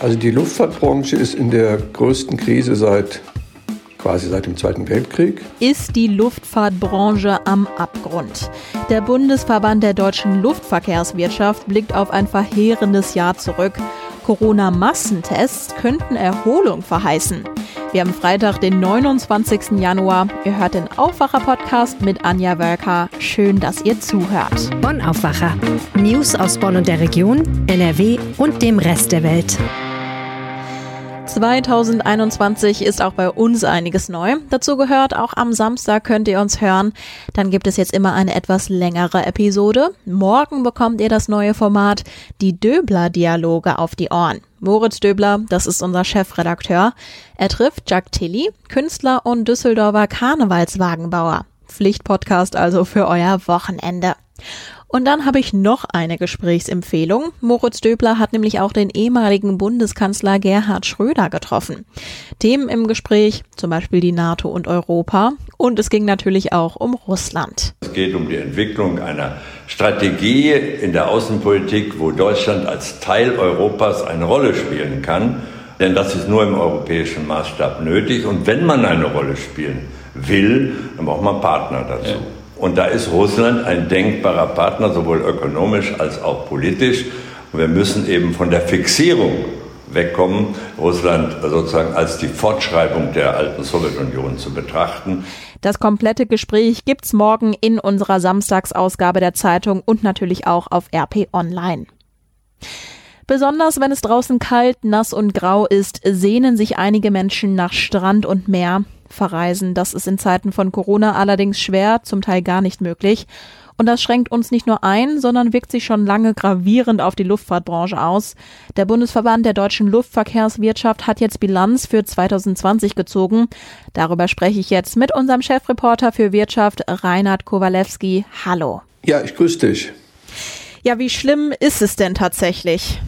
Also die Luftfahrtbranche ist in der größten Krise seit quasi seit dem Zweiten Weltkrieg. Ist die Luftfahrtbranche am Abgrund? Der Bundesverband der deutschen Luftverkehrswirtschaft blickt auf ein verheerendes Jahr zurück. Corona-Massentests könnten Erholung verheißen. Wir haben Freitag, den 29. Januar. Ihr hört den Aufwacher-Podcast mit Anja Wölker. Schön, dass ihr zuhört. Bonn Aufwacher. News aus Bonn und der Region, NRW und dem Rest der Welt. 2021 ist auch bei uns einiges neu. Dazu gehört, auch am Samstag könnt ihr uns hören. Dann gibt es jetzt immer eine etwas längere Episode. Morgen bekommt ihr das neue Format, die Döbler-Dialoge auf die Ohren. Moritz Döbler, das ist unser Chefredakteur. Er trifft Jack Tilly, Künstler und Düsseldorfer Karnevalswagenbauer. Pflichtpodcast also für euer Wochenende. Und dann habe ich noch eine Gesprächsempfehlung. Moritz Döbler hat nämlich auch den ehemaligen Bundeskanzler Gerhard Schröder getroffen. Themen im Gespräch, zum Beispiel die NATO und Europa. Und es ging natürlich auch um Russland. Es geht um die Entwicklung einer Strategie in der Außenpolitik, wo Deutschland als Teil Europas eine Rolle spielen kann. Denn das ist nur im europäischen Maßstab nötig. Und wenn man eine Rolle spielen will, dann braucht man Partner dazu. Ja. Und da ist Russland ein denkbarer Partner, sowohl ökonomisch als auch politisch. Und wir müssen eben von der Fixierung wegkommen, Russland sozusagen als die Fortschreibung der alten Sowjetunion zu betrachten. Das komplette Gespräch gibt's morgen in unserer Samstagsausgabe der Zeitung und natürlich auch auf RP Online. Besonders wenn es draußen kalt, nass und grau ist, sehnen sich einige Menschen nach Strand und Meer verreisen. Das ist in Zeiten von Corona allerdings schwer, zum Teil gar nicht möglich. Und das schränkt uns nicht nur ein, sondern wirkt sich schon lange gravierend auf die Luftfahrtbranche aus. Der Bundesverband der deutschen Luftverkehrswirtschaft hat jetzt Bilanz für 2020 gezogen. Darüber spreche ich jetzt mit unserem Chefreporter für Wirtschaft, Reinhard Kowalewski. Hallo. Ja, ich grüße dich. Ja, wie schlimm ist es denn tatsächlich?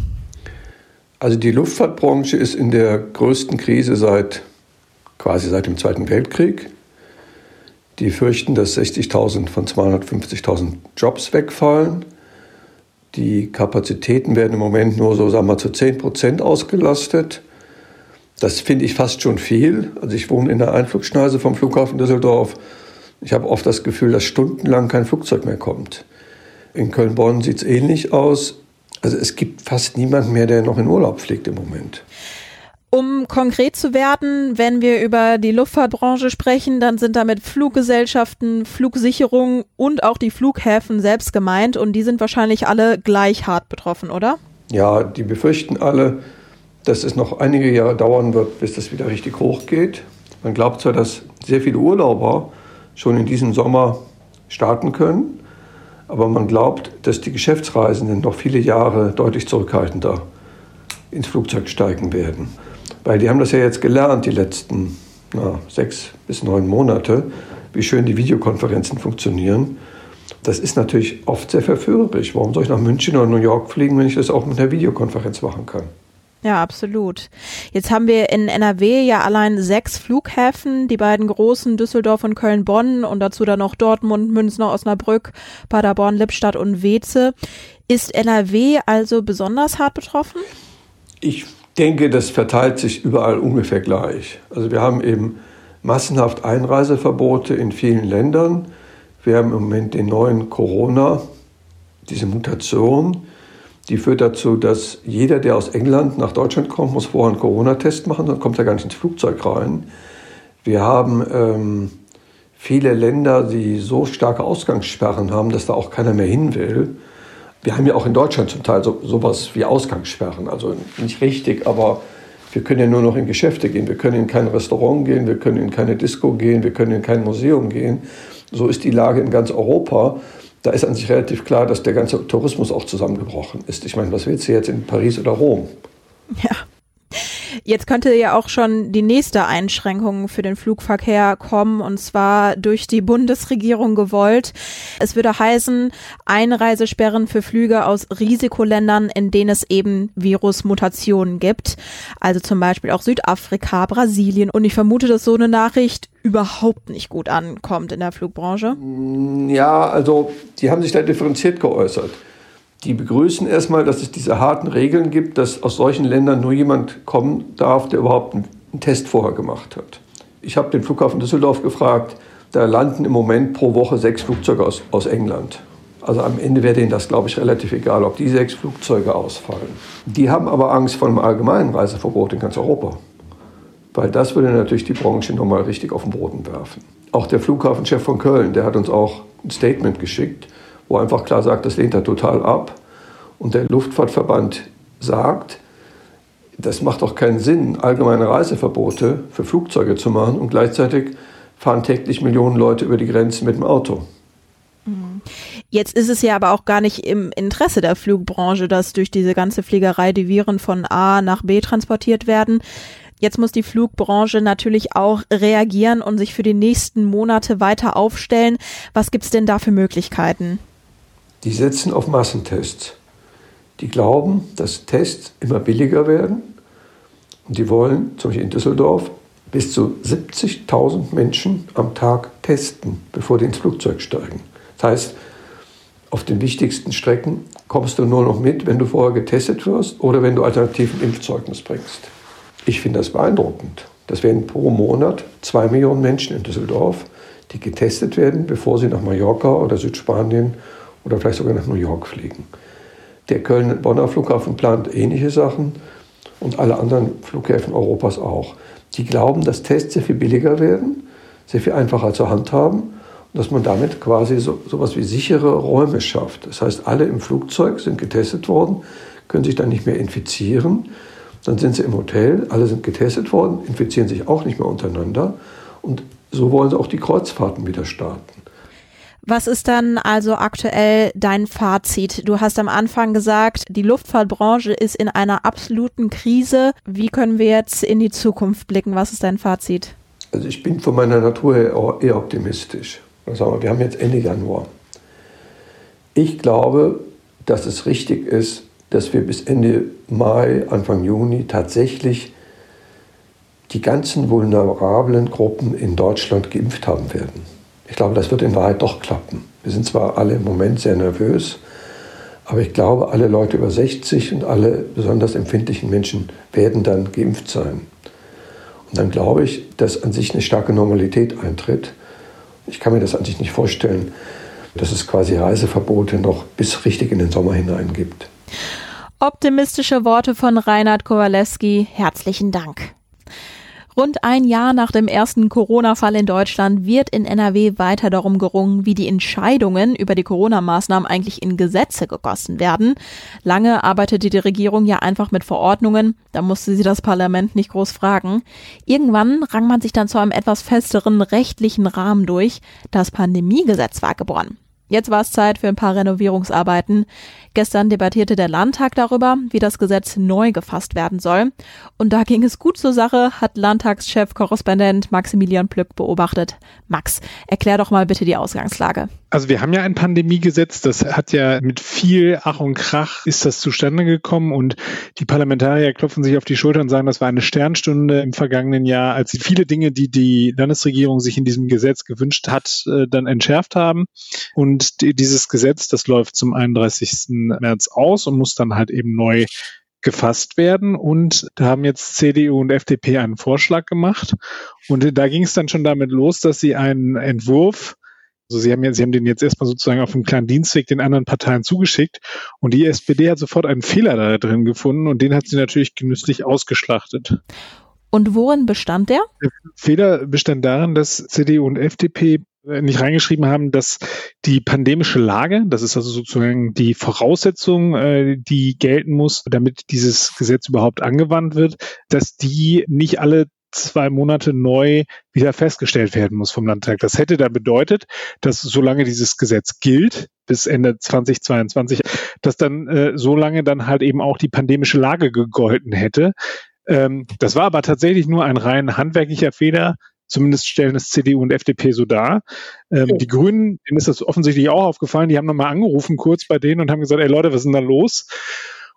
Also die Luftfahrtbranche ist in der größten Krise seit quasi seit dem Zweiten Weltkrieg. Die fürchten, dass 60.000 von 250.000 Jobs wegfallen. Die Kapazitäten werden im Moment nur so, sagen wir, zu 10 Prozent ausgelastet. Das finde ich fast schon viel. Also ich wohne in der Einflugschneise vom Flughafen Düsseldorf. Ich habe oft das Gefühl, dass stundenlang kein Flugzeug mehr kommt. In Köln-Bonn sieht es ähnlich aus. Also es gibt fast niemanden mehr, der noch in Urlaub fliegt im Moment. Um konkret zu werden, wenn wir über die Luftfahrtbranche sprechen, dann sind damit Fluggesellschaften, Flugsicherungen und auch die Flughäfen selbst gemeint und die sind wahrscheinlich alle gleich hart betroffen, oder? Ja, die befürchten alle, dass es noch einige Jahre dauern wird, bis das wieder richtig hochgeht. Man glaubt zwar, dass sehr viele Urlauber schon in diesem Sommer starten können, aber man glaubt, dass die Geschäftsreisenden noch viele Jahre deutlich zurückhaltender ins Flugzeug steigen werden. Weil die haben das ja jetzt gelernt, die letzten na, sechs bis neun Monate, wie schön die Videokonferenzen funktionieren. Das ist natürlich oft sehr verführerisch. Warum soll ich nach München oder New York fliegen, wenn ich das auch mit einer Videokonferenz machen kann? Ja, absolut. Jetzt haben wir in NRW ja allein sechs Flughäfen, die beiden großen Düsseldorf und Köln-Bonn und dazu dann noch Dortmund, München, Osnabrück, Paderborn, Lippstadt und Weze. Ist NRW also besonders hart betroffen? Ich denke, das verteilt sich überall ungefähr gleich. Also wir haben eben massenhaft Einreiseverbote in vielen Ländern. Wir haben im Moment den neuen Corona, diese Mutation, die führt dazu, dass jeder, der aus England nach Deutschland kommt, muss vorher einen Corona-Test machen, dann kommt er gar nicht ins Flugzeug rein. Wir haben ähm, viele Länder, die so starke Ausgangssperren haben, dass da auch keiner mehr hin will. Wir haben ja auch in Deutschland zum Teil so, sowas wie Ausgangssperren. Also nicht richtig, aber wir können ja nur noch in Geschäfte gehen. Wir können in kein Restaurant gehen, wir können in keine Disco gehen, wir können in kein Museum gehen. So ist die Lage in ganz Europa. Da ist an sich relativ klar, dass der ganze Tourismus auch zusammengebrochen ist. Ich meine, was willst du jetzt in Paris oder Rom? Ja. Jetzt könnte ja auch schon die nächste Einschränkung für den Flugverkehr kommen, und zwar durch die Bundesregierung gewollt. Es würde heißen, Einreisesperren für Flüge aus Risikoländern, in denen es eben Virusmutationen gibt. Also zum Beispiel auch Südafrika, Brasilien. Und ich vermute, dass so eine Nachricht überhaupt nicht gut ankommt in der Flugbranche. Ja, also die haben sich da differenziert geäußert. Die begrüßen erstmal, dass es diese harten Regeln gibt, dass aus solchen Ländern nur jemand kommen darf, der überhaupt einen Test vorher gemacht hat. Ich habe den Flughafen Düsseldorf gefragt, da landen im Moment pro Woche sechs Flugzeuge aus, aus England. Also am Ende wäre denen das, glaube ich, relativ egal, ob die sechs Flugzeuge ausfallen. Die haben aber Angst vor einem allgemeinen Reiseverbot in ganz Europa. Weil das würde natürlich die Branche nochmal richtig auf den Boden werfen. Auch der Flughafenchef von Köln, der hat uns auch ein Statement geschickt, wo einfach klar sagt, das lehnt er total ab. Und der Luftfahrtverband sagt, das macht doch keinen Sinn, allgemeine Reiseverbote für Flugzeuge zu machen und gleichzeitig fahren täglich Millionen Leute über die Grenzen mit dem Auto. Mhm. Jetzt ist es ja aber auch gar nicht im Interesse der Flugbranche, dass durch diese ganze Fliegerei die Viren von A nach B transportiert werden. Jetzt muss die Flugbranche natürlich auch reagieren und sich für die nächsten Monate weiter aufstellen. Was gibt es denn da für Möglichkeiten? Die setzen auf Massentests. Die glauben, dass Tests immer billiger werden. Und die wollen, zum Beispiel in Düsseldorf, bis zu 70.000 Menschen am Tag testen, bevor die ins Flugzeug steigen. Das heißt, auf den wichtigsten Strecken kommst du nur noch mit, wenn du vorher getestet wirst oder wenn du alternativen Impfzeugnis bringst. Ich finde das beeindruckend. Das wären pro Monat zwei Millionen Menschen in Düsseldorf, die getestet werden, bevor sie nach Mallorca oder Südspanien oder vielleicht sogar nach New York fliegen. Der Köln-Bonner Flughafen plant ähnliche Sachen und alle anderen Flughäfen Europas auch. Die glauben, dass Tests sehr viel billiger werden, sehr viel einfacher zu handhaben und dass man damit quasi so etwas wie sichere Räume schafft. Das heißt, alle im Flugzeug sind getestet worden, können sich dann nicht mehr infizieren. Dann sind sie im Hotel, alle sind getestet worden, infizieren sich auch nicht mehr untereinander. Und so wollen sie auch die Kreuzfahrten wieder starten. Was ist dann also aktuell dein Fazit? Du hast am Anfang gesagt, die Luftfahrtbranche ist in einer absoluten Krise. Wie können wir jetzt in die Zukunft blicken? Was ist dein Fazit? Also ich bin von meiner Natur her eher optimistisch. Also wir haben jetzt Ende Januar. Ich glaube, dass es richtig ist, dass wir bis Ende Mai, Anfang Juni tatsächlich die ganzen vulnerablen Gruppen in Deutschland geimpft haben werden. Ich glaube, das wird in Wahrheit doch klappen. Wir sind zwar alle im Moment sehr nervös, aber ich glaube, alle Leute über 60 und alle besonders empfindlichen Menschen werden dann geimpft sein. Und dann glaube ich, dass an sich eine starke Normalität eintritt. Ich kann mir das an sich nicht vorstellen, dass es quasi Reiseverbote noch bis richtig in den Sommer hinein gibt. Optimistische Worte von Reinhard Kowalewski. Herzlichen Dank. Rund ein Jahr nach dem ersten Corona-Fall in Deutschland wird in NRW weiter darum gerungen, wie die Entscheidungen über die Corona-Maßnahmen eigentlich in Gesetze gegossen werden. Lange arbeitete die Regierung ja einfach mit Verordnungen, da musste sie das Parlament nicht groß fragen. Irgendwann rang man sich dann zu einem etwas festeren rechtlichen Rahmen durch. Das Pandemiegesetz war geboren. Jetzt war es Zeit für ein paar Renovierungsarbeiten. Gestern debattierte der Landtag darüber, wie das Gesetz neu gefasst werden soll. Und da ging es gut zur Sache, hat Landtagschef Korrespondent Maximilian Plück beobachtet. Max, erklär doch mal bitte die Ausgangslage. Also wir haben ja ein Pandemiegesetz, das hat ja mit viel Ach und Krach ist das zustande gekommen und die Parlamentarier klopfen sich auf die Schulter und sagen, das war eine Sternstunde im vergangenen Jahr, als sie viele Dinge, die die Landesregierung sich in diesem Gesetz gewünscht hat, äh, dann entschärft haben. Und dieses Gesetz, das läuft zum 31. März aus und muss dann halt eben neu gefasst werden. Und da haben jetzt CDU und FDP einen Vorschlag gemacht. Und da ging es dann schon damit los, dass sie einen Entwurf also sie haben, ja, sie haben den jetzt erstmal sozusagen auf einem kleinen Dienstweg den anderen Parteien zugeschickt und die SPD hat sofort einen Fehler da drin gefunden und den hat sie natürlich genüsslich ausgeschlachtet. Und worin bestand der? Der Fehler bestand darin, dass CDU und FDP nicht reingeschrieben haben, dass die pandemische Lage, das ist also sozusagen die Voraussetzung, äh, die gelten muss, damit dieses Gesetz überhaupt angewandt wird, dass die nicht alle zwei Monate neu wieder festgestellt werden muss vom Landtag. Das hätte da bedeutet, dass solange dieses Gesetz gilt, bis Ende 2022, dass dann äh, so lange dann halt eben auch die pandemische Lage gegolten hätte. Ähm, das war aber tatsächlich nur ein rein handwerklicher Fehler Zumindest stellen es CDU und FDP so dar. Ähm, okay. Die Grünen, denen ist das offensichtlich auch aufgefallen, die haben nochmal angerufen kurz bei denen und haben gesagt, ey Leute, was ist denn da los?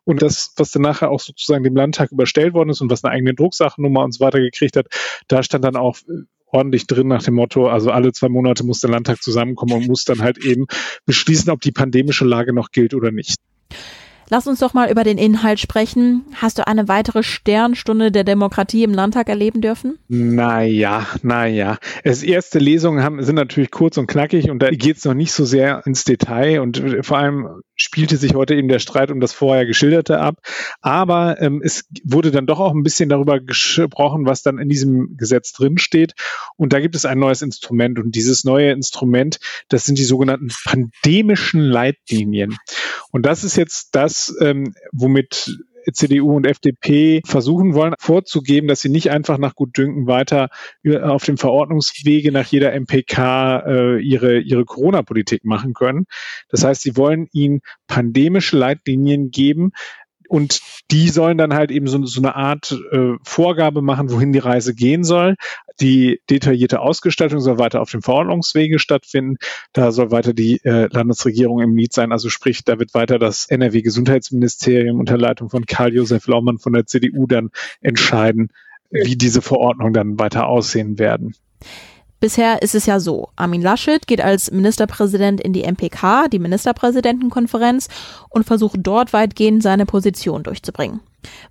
Und das, was dann nachher auch sozusagen dem Landtag überstellt worden ist und was eine eigene Drucksachennummer und so weiter gekriegt hat, da stand dann auch äh, ordentlich drin nach dem Motto, also alle zwei Monate muss der Landtag zusammenkommen und muss dann halt eben beschließen, ob die pandemische Lage noch gilt oder nicht. Lass uns doch mal über den Inhalt sprechen. Hast du eine weitere Sternstunde der Demokratie im Landtag erleben dürfen? Naja, naja. Es erste Lesungen haben, sind natürlich kurz und knackig und da geht es noch nicht so sehr ins Detail und vor allem spielte sich heute eben der Streit um das vorher geschilderte ab. Aber ähm, es wurde dann doch auch ein bisschen darüber gesprochen, was dann in diesem Gesetz drinsteht. Und da gibt es ein neues Instrument. Und dieses neue Instrument, das sind die sogenannten pandemischen Leitlinien. Und das ist jetzt das, ähm, womit CDU und FDP versuchen wollen, vorzugeben, dass sie nicht einfach nach Gutdünken weiter auf dem Verordnungswege nach jeder MPK äh, ihre, ihre Corona-Politik machen können. Das heißt, sie wollen ihnen pandemische Leitlinien geben, und die sollen dann halt eben so, so eine Art äh, Vorgabe machen, wohin die Reise gehen soll. Die detaillierte Ausgestaltung soll weiter auf dem Verordnungswege stattfinden. Da soll weiter die äh, Landesregierung im Lied sein. Also sprich, da wird weiter das NRW-Gesundheitsministerium unter Leitung von Karl-Josef Laumann von der CDU dann entscheiden, wie diese Verordnungen dann weiter aussehen werden. Bisher ist es ja so, Armin Laschet geht als Ministerpräsident in die MPK, die Ministerpräsidentenkonferenz, und versucht dort weitgehend seine Position durchzubringen.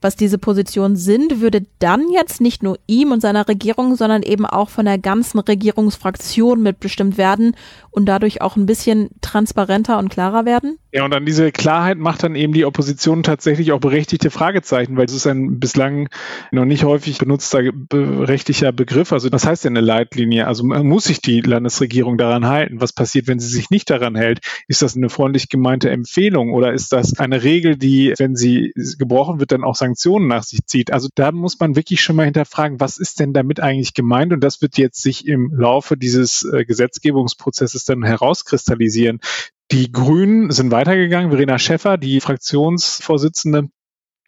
Was diese Positionen sind, würde dann jetzt nicht nur ihm und seiner Regierung, sondern eben auch von der ganzen Regierungsfraktion mitbestimmt werden und dadurch auch ein bisschen transparenter und klarer werden? Ja, und an diese Klarheit macht dann eben die Opposition tatsächlich auch berechtigte Fragezeichen, weil es ist ein bislang noch nicht häufig benutzter rechtlicher Begriff. Also was heißt denn eine Leitlinie? Also muss sich die Landesregierung daran halten? Was passiert, wenn sie sich nicht daran hält? Ist das eine freundlich gemeinte Empfehlung oder ist das eine Regel, die, wenn sie gebrochen wird, dann dann auch Sanktionen nach sich zieht. Also da muss man wirklich schon mal hinterfragen, was ist denn damit eigentlich gemeint? Und das wird jetzt sich im Laufe dieses äh, Gesetzgebungsprozesses dann herauskristallisieren. Die Grünen sind weitergegangen. Verena Schäffer, die Fraktionsvorsitzende,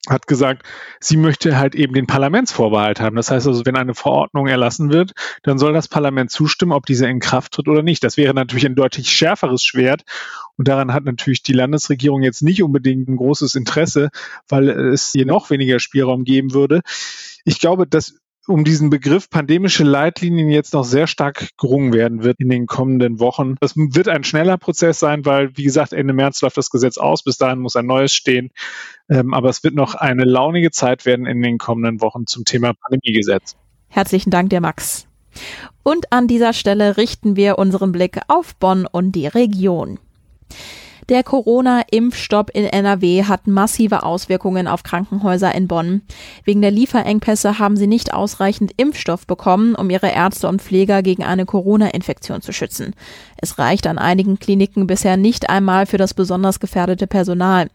hat gesagt, sie möchte halt eben den Parlamentsvorbehalt haben. Das heißt also, wenn eine Verordnung erlassen wird, dann soll das Parlament zustimmen, ob diese in Kraft tritt oder nicht. Das wäre natürlich ein deutlich schärferes Schwert. Und daran hat natürlich die Landesregierung jetzt nicht unbedingt ein großes Interesse, weil es hier noch weniger Spielraum geben würde. Ich glaube, dass um diesen Begriff pandemische Leitlinien jetzt noch sehr stark gerungen werden wird in den kommenden Wochen. Das wird ein schneller Prozess sein, weil, wie gesagt, Ende März läuft das Gesetz aus. Bis dahin muss ein neues stehen. Ähm, aber es wird noch eine launige Zeit werden in den kommenden Wochen zum Thema Pandemiegesetz. Herzlichen Dank dir, Max. Und an dieser Stelle richten wir unseren Blick auf Bonn und die Region. Der Corona-Impfstopp in NRW hat massive Auswirkungen auf Krankenhäuser in Bonn. Wegen der Lieferengpässe haben sie nicht ausreichend Impfstoff bekommen, um ihre Ärzte und Pfleger gegen eine Corona-Infektion zu schützen. Es reicht an einigen Kliniken bisher nicht einmal für das besonders gefährdete Personal.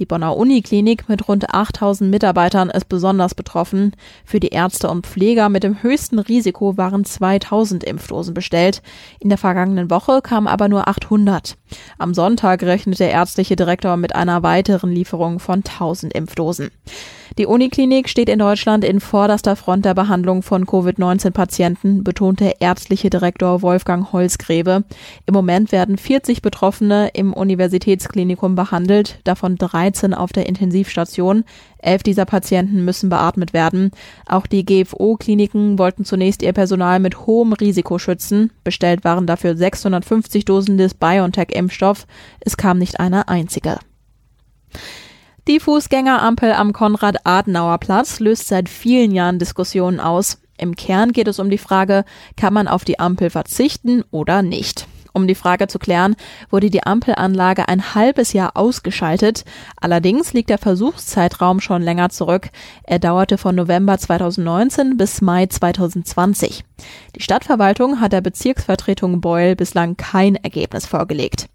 Die Bonner Uniklinik mit rund 8000 Mitarbeitern ist besonders betroffen. Für die Ärzte und Pfleger mit dem höchsten Risiko waren 2000 Impfdosen bestellt. In der vergangenen Woche kamen aber nur 800. Am Sonntag rechnet der ärztliche Direktor mit einer weiteren Lieferung von 1000 Impfdosen. Die Uniklinik steht in Deutschland in vorderster Front der Behandlung von Covid-19-Patienten, betonte ärztliche Direktor Wolfgang Holzgrebe. Im Moment werden 40 Betroffene im Universitätsklinikum behandelt, davon 13 auf der Intensivstation. Elf dieser Patienten müssen beatmet werden. Auch die GFO-Kliniken wollten zunächst ihr Personal mit hohem Risiko schützen. Bestellt waren dafür 650 Dosen des BioNTech-Impfstoff. Es kam nicht eine einzige. Die Fußgängerampel am Konrad-Adenauer-Platz löst seit vielen Jahren Diskussionen aus. Im Kern geht es um die Frage, kann man auf die Ampel verzichten oder nicht? Um die Frage zu klären, wurde die Ampelanlage ein halbes Jahr ausgeschaltet. Allerdings liegt der Versuchszeitraum schon länger zurück. Er dauerte von November 2019 bis Mai 2020. Die Stadtverwaltung hat der Bezirksvertretung Beul bislang kein Ergebnis vorgelegt.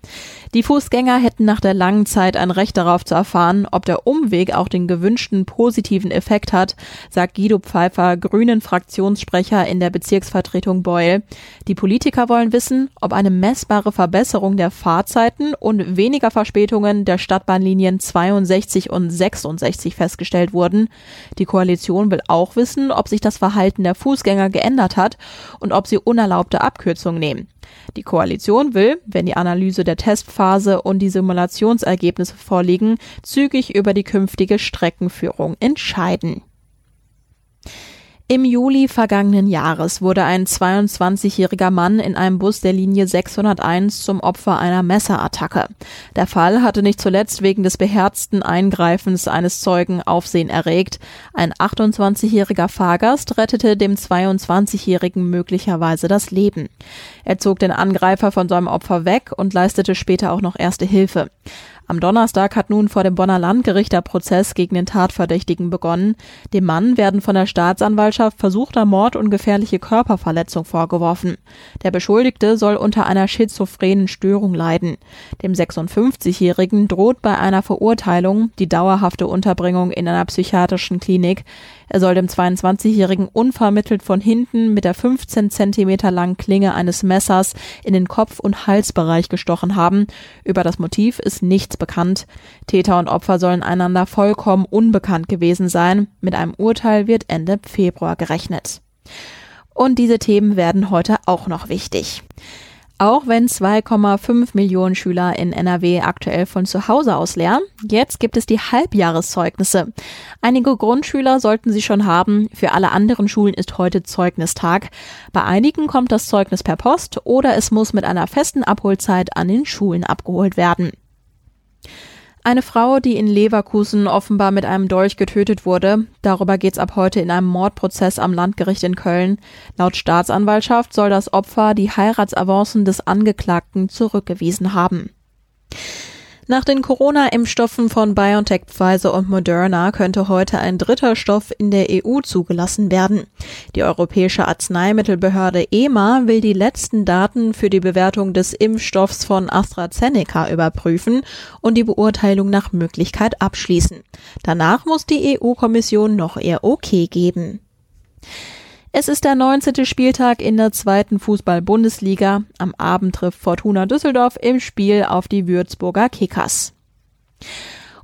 Die Fußgänger hätten nach der langen Zeit ein Recht darauf zu erfahren, ob der Umweg auch den gewünschten positiven Effekt hat, sagt Guido Pfeiffer, Grünen Fraktionssprecher in der Bezirksvertretung Beul. Die Politiker wollen wissen, ob eine messbare Verbesserung der Fahrzeiten und weniger Verspätungen der Stadtbahnlinien 62 und 66 festgestellt wurden. Die Koalition will auch wissen, ob sich das Verhalten der Fußgänger geändert hat und ob sie unerlaubte Abkürzungen nehmen. Die Koalition will, wenn die Analyse der Testphase und die Simulationsergebnisse vorliegen, zügig über die künftige Streckenführung entscheiden. Im Juli vergangenen Jahres wurde ein 22-jähriger Mann in einem Bus der Linie 601 zum Opfer einer Messerattacke. Der Fall hatte nicht zuletzt wegen des beherzten Eingreifens eines Zeugen Aufsehen erregt. Ein 28-jähriger Fahrgast rettete dem 22-jährigen möglicherweise das Leben. Er zog den Angreifer von seinem Opfer weg und leistete später auch noch erste Hilfe. Am Donnerstag hat nun vor dem Bonner Landgericht der Prozess gegen den Tatverdächtigen begonnen. Dem Mann werden von der Staatsanwaltschaft versuchter Mord und gefährliche Körperverletzung vorgeworfen. Der Beschuldigte soll unter einer schizophrenen Störung leiden. Dem 56-Jährigen droht bei einer Verurteilung die dauerhafte Unterbringung in einer psychiatrischen Klinik. Er soll dem 22-Jährigen unvermittelt von hinten mit der 15 Zentimeter langen Klinge eines Messers in den Kopf- und Halsbereich gestochen haben. Über das Motiv ist nichts bekannt. Täter und Opfer sollen einander vollkommen unbekannt gewesen sein. Mit einem Urteil wird Ende Februar gerechnet. Und diese Themen werden heute auch noch wichtig. Auch wenn 2,5 Millionen Schüler in NRW aktuell von zu Hause aus lernen, jetzt gibt es die Halbjahreszeugnisse. Einige Grundschüler sollten sie schon haben, für alle anderen Schulen ist heute Zeugnistag. Bei einigen kommt das Zeugnis per Post oder es muss mit einer festen Abholzeit an den Schulen abgeholt werden. Eine Frau, die in Leverkusen offenbar mit einem Dolch getötet wurde. Darüber geht's ab heute in einem Mordprozess am Landgericht in Köln. Laut Staatsanwaltschaft soll das Opfer die Heiratsavancen des Angeklagten zurückgewiesen haben. Nach den Corona-Impfstoffen von BioNTech, Pfizer und Moderna könnte heute ein dritter Stoff in der EU zugelassen werden. Die Europäische Arzneimittelbehörde EMA will die letzten Daten für die Bewertung des Impfstoffs von AstraZeneca überprüfen und die Beurteilung nach Möglichkeit abschließen. Danach muss die EU-Kommission noch ihr Okay geben. Es ist der 19. Spieltag in der zweiten Fußball-Bundesliga. Am Abend trifft Fortuna Düsseldorf im Spiel auf die Würzburger Kickers.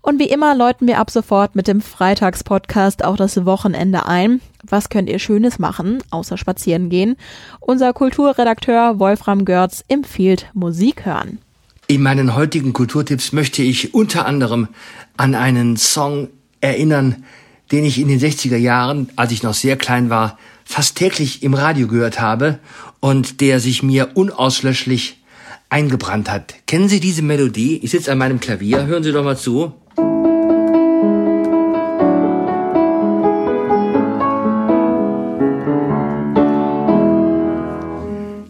Und wie immer läuten wir ab sofort mit dem Freitagspodcast auch das Wochenende ein. Was könnt ihr Schönes machen, außer spazieren gehen? Unser Kulturredakteur Wolfram Görz empfiehlt Musik hören. In meinen heutigen Kulturtipps möchte ich unter anderem an einen Song erinnern, den ich in den 60er Jahren, als ich noch sehr klein war, fast täglich im Radio gehört habe und der sich mir unauslöschlich eingebrannt hat. Kennen Sie diese Melodie? Ich sitze an meinem Klavier, hören Sie doch mal zu.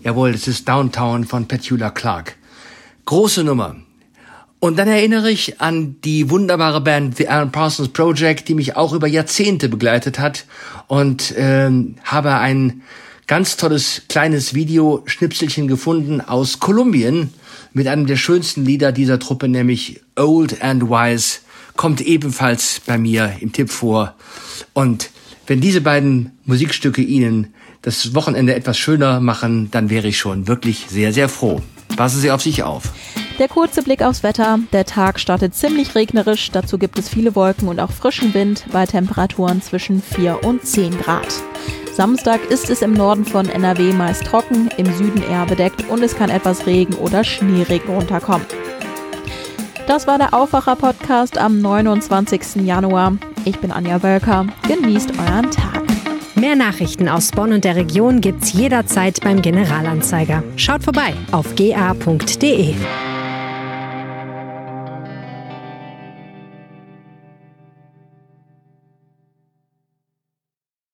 Jawohl, das ist Downtown von Petula Clark. Große Nummer. Und dann erinnere ich an die wunderbare Band The Alan Parsons Project, die mich auch über Jahrzehnte begleitet hat und ähm, habe ein ganz tolles kleines Videoschnipselchen gefunden aus Kolumbien mit einem der schönsten Lieder dieser Truppe, nämlich Old and Wise, kommt ebenfalls bei mir im Tipp vor. Und wenn diese beiden Musikstücke Ihnen das Wochenende etwas schöner machen, dann wäre ich schon wirklich sehr, sehr froh. Passen Sie auf sich auf. Der kurze Blick aufs Wetter. Der Tag startet ziemlich regnerisch. Dazu gibt es viele Wolken und auch frischen Wind bei Temperaturen zwischen 4 und 10 Grad. Samstag ist es im Norden von NRW meist trocken, im Süden eher bedeckt und es kann etwas Regen oder Schneeregen runterkommen. Das war der Aufwacher-Podcast am 29. Januar. Ich bin Anja Wölker. Genießt euren Tag. Mehr Nachrichten aus Bonn und der Region gibt's jederzeit beim Generalanzeiger. Schaut vorbei auf ga.de.